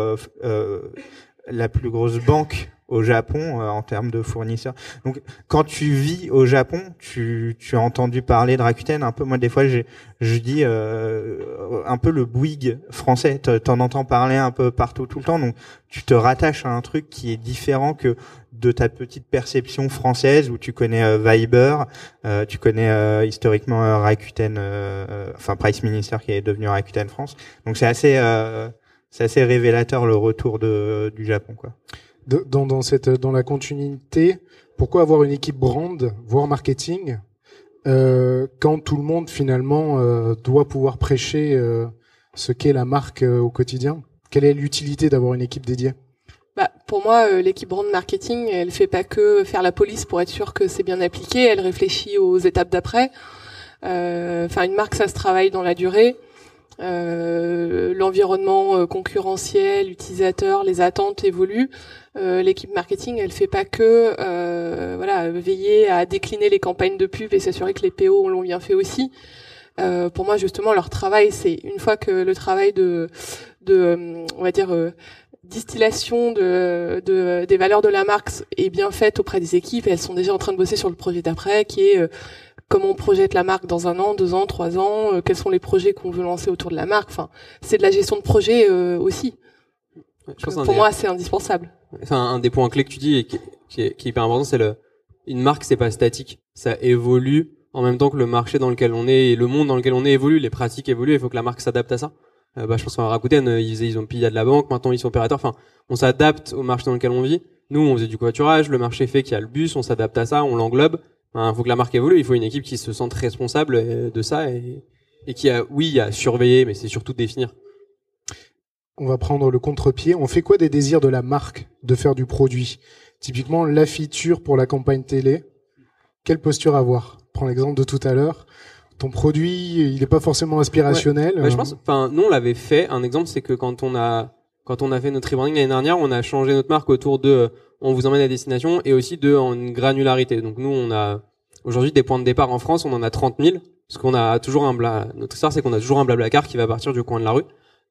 la plus grosse banque au Japon euh, en termes de fournisseurs. Donc quand tu vis au Japon, tu, tu as entendu parler de Rakuten un peu. Moi des fois je, dis euh, un peu le Bouygues français. T'en entends parler un peu partout tout le temps. Donc tu te rattaches à un truc qui est différent que de ta petite perception française où tu connais euh, Viber, euh, tu connais euh, historiquement Rakuten, enfin Price Minister qui est devenu Rakuten France. Donc c'est assez c'est assez révélateur le retour de, du Japon quoi dans, dans, cette, dans la continuité, pourquoi avoir une équipe brand, voire marketing, euh, quand tout le monde finalement euh, doit pouvoir prêcher euh, ce qu'est la marque euh, au quotidien? Quelle est l'utilité d'avoir une équipe dédiée? Bah, pour moi, euh, l'équipe brand marketing, elle fait pas que faire la police pour être sûr que c'est bien appliqué. Elle réfléchit aux étapes d'après. Enfin, une marque, ça se travaille dans la durée. Euh, l'environnement euh, concurrentiel, utilisateur, les attentes évoluent. Euh, l'équipe marketing, elle fait pas que voilà veiller à décliner les campagnes de pub et s'assurer que les PO l'ont bien fait aussi. pour moi, justement, leur travail, c'est une fois que le travail de, de on va dire distillation de, de, des valeurs de la marque est bien faite auprès des équipes. elles sont déjà en train de bosser sur le projet d'après, qui est comment on projette la marque dans un an, deux ans, trois ans, euh, quels sont les projets qu'on veut lancer autour de la marque. Enfin, c'est de la gestion de projet euh, pour moi, c'est indispensable. Enfin, un des points clés que tu dis et qui, est, qui est hyper important, c'est le une marque, c'est pas statique, ça évolue en même temps que le marché dans lequel on est et le monde dans lequel on est évolue, les pratiques évoluent, il faut que la marque s'adapte à ça. Euh, bah, je pense à Rakuten, ils, ils ont pillé de la banque, maintenant ils sont opérateurs. Enfin, on s'adapte au marché dans lequel on vit. Nous, on faisait du covoiturage, le marché fait qu'il y a le bus, on s'adapte à ça, on l'englobe. Il faut que la marque évolue. Il faut une équipe qui se sente responsable euh, de ça et, et qui a, oui, à surveiller, mais c'est surtout définir. On va prendre le contre-pied. On fait quoi des désirs de la marque de faire du produit? Typiquement, la feature pour la campagne télé. Quelle posture avoir? Prends l'exemple de tout à l'heure. Ton produit, il n'est pas forcément inspirationnel. je pense. Enfin, nous, on l'avait fait. Un exemple, c'est que quand on a quand on a fait notre rebranding l'année dernière, on a changé notre marque autour de on vous emmène à destination et aussi de en granularité. Donc nous, on a Aujourd'hui, des points de départ en France, on en a 30 000, parce qu'on a toujours un bla... notre histoire, c'est qu'on a toujours un blablacar qui va partir du coin de la rue.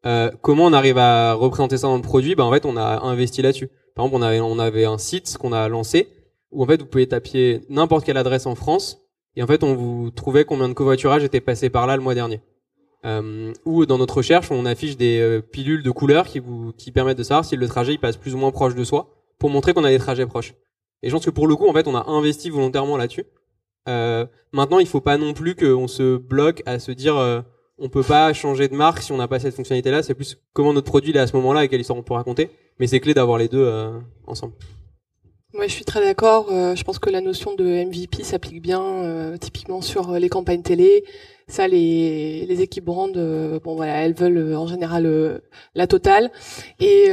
Euh, comment on arrive à représenter ça dans le produit? Ben en fait, on a investi là-dessus. Par exemple, on avait on avait un site qu'on a lancé où en fait vous pouvez taper n'importe quelle adresse en France et en fait on vous trouvait combien de covoiturage était passé par là le mois dernier. Euh, ou dans notre recherche, on affiche des euh, pilules de couleurs qui vous qui permettent de savoir si le trajet il passe plus ou moins proche de soi pour montrer qu'on a des trajets proches. Et je pense que pour le coup, en fait, on a investi volontairement là-dessus. Euh, maintenant, il faut pas non plus qu'on se bloque à se dire euh, on peut pas changer de marque si on n'a pas cette fonctionnalité-là. C'est plus comment notre produit est à ce moment-là et quelle histoire on peut raconter. Mais c'est clé d'avoir les deux euh, ensemble. Moi, je suis très d'accord. Euh, je pense que la notion de MVP s'applique bien, euh, typiquement sur les campagnes télé. Ça, les, les équipes brand, euh, bon voilà, elles veulent euh, en général euh, la totale, et,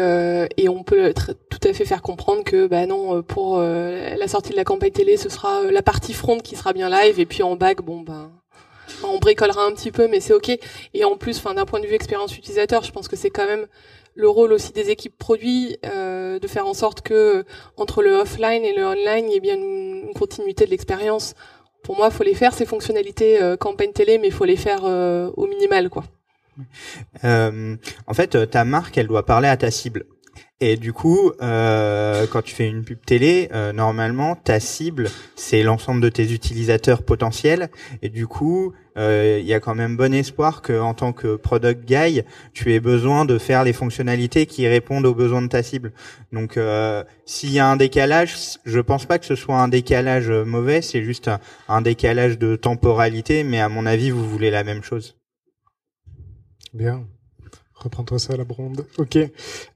et on peut tout à fait faire comprendre que bah non, pour la sortie de la campagne télé, ce sera la partie front qui sera bien live, et puis en back, bon ben. On bricolera un petit peu, mais c'est ok. Et en plus, enfin, d'un point de vue expérience utilisateur, je pense que c'est quand même le rôle aussi des équipes produits euh, de faire en sorte que entre le offline et le online, il y ait bien une, continuité de l'expérience. Pour moi, faut les faire ces fonctionnalités euh, campagne télé, mais faut les faire euh, au minimal, quoi. Euh, en fait, ta marque, elle doit parler à ta cible. Et du coup, euh, quand tu fais une pub télé, euh, normalement, ta cible, c'est l'ensemble de tes utilisateurs potentiels. Et du coup, euh, il y a quand même bon espoir que, en tant que product guy, tu aies besoin de faire les fonctionnalités qui répondent aux besoins de ta cible. Donc, euh, s'il y a un décalage, je pense pas que ce soit un décalage mauvais, c'est juste un, un décalage de temporalité. Mais à mon avis, vous voulez la même chose. Bien. Reprends-toi ça à la bronde. Ok.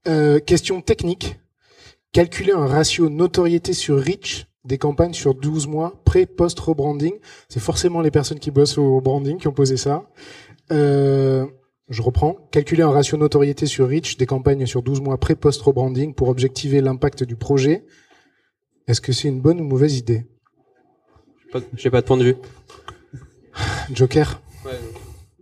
Euh, question technique. Calculer un ratio notoriété sur reach des campagnes sur 12 mois, pré, post, rebranding. C'est forcément les personnes qui bossent au branding qui ont posé ça. Euh, je reprends. Calculer un ratio notoriété sur reach des campagnes sur 12 mois, pré, post, rebranding pour objectiver l'impact du projet. Est-ce que c'est une bonne ou mauvaise idée? J'ai pas de point de vue. Joker? Ouais.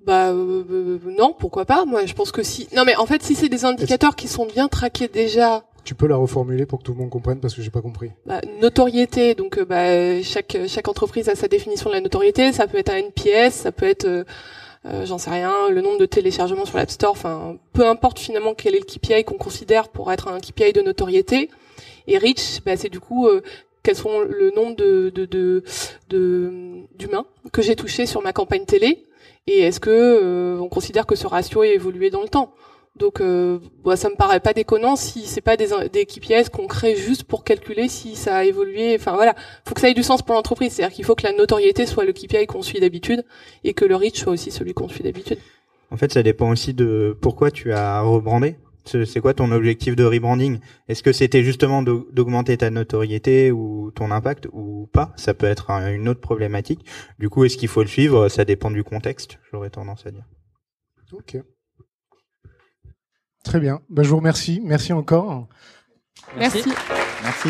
Bah euh, euh, non, pourquoi pas Moi, je pense que si. Non, mais en fait, si c'est des indicateurs qui sont bien traqués déjà. Tu peux la reformuler pour que tout le monde comprenne parce que j'ai pas compris. Bah, notoriété, donc euh, bah, chaque chaque entreprise a sa définition de la notoriété. Ça peut être un NPS, ça peut être, euh, j'en sais rien, le nombre de téléchargements sur l'App Store. Enfin, peu importe finalement quel est le KPI qu'on considère pour être un KPI de notoriété. Et Reach, bah, c'est du coup quels sont le nombre de de d'humains de, que j'ai touché sur ma campagne télé et est-ce que euh, on considère que ce ratio est évolué dans le temps? Donc euh, bah, ça me paraît pas déconnant si c'est pas des, des KPIs qu'on crée juste pour calculer si ça a évolué. Enfin voilà. Faut que ça ait du sens pour l'entreprise. C'est-à-dire qu'il faut que la notoriété soit le KPI qu'on suit d'habitude et que le reach soit aussi celui qu'on suit d'habitude. En fait ça dépend aussi de pourquoi tu as rebrandé c'est quoi ton objectif de rebranding? Est-ce que c'était justement d'augmenter ta notoriété ou ton impact ou pas? Ça peut être une autre problématique. Du coup, est-ce qu'il faut le suivre? Ça dépend du contexte, j'aurais tendance à dire. Ok. Très bien. Ben, je vous remercie. Merci encore. Merci. Merci.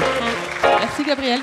Merci Gabriel.